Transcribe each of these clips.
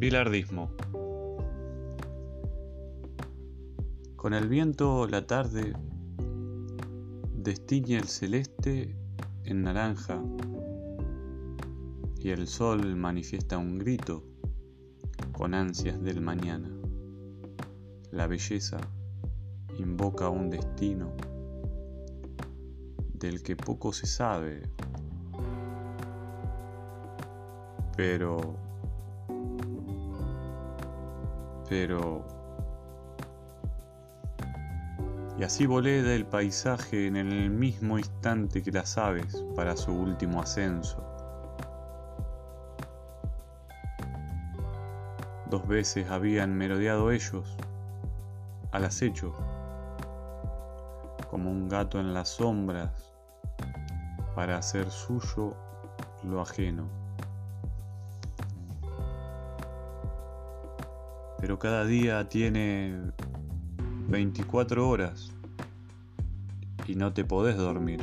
bilardismo. Con el viento la tarde destiñe el celeste en naranja y el sol manifiesta un grito con ansias del mañana. La belleza invoca un destino del que poco se sabe, pero, pero, y así volé del paisaje en el mismo instante que las aves para su último ascenso. Dos veces habían merodeado ellos al acecho, como un gato en las sombras, para hacer suyo lo ajeno. Pero cada día tiene 24 horas y no te podés dormir.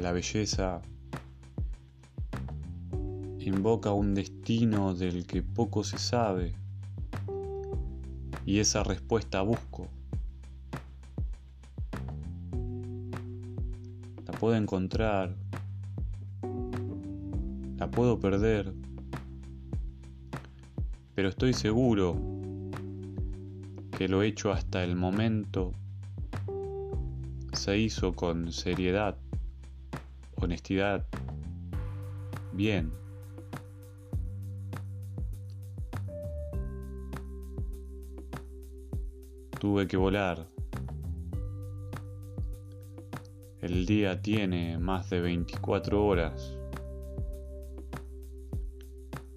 La belleza invoca un destino del que poco se sabe y esa respuesta busco. La puedo encontrar, la puedo perder, pero estoy seguro que lo hecho hasta el momento se hizo con seriedad, honestidad, bien. tuve que volar. El día tiene más de 24 horas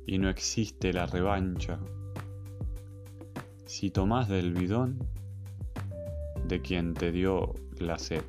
y no existe la revancha. Si tomás del bidón de quien te dio la sed.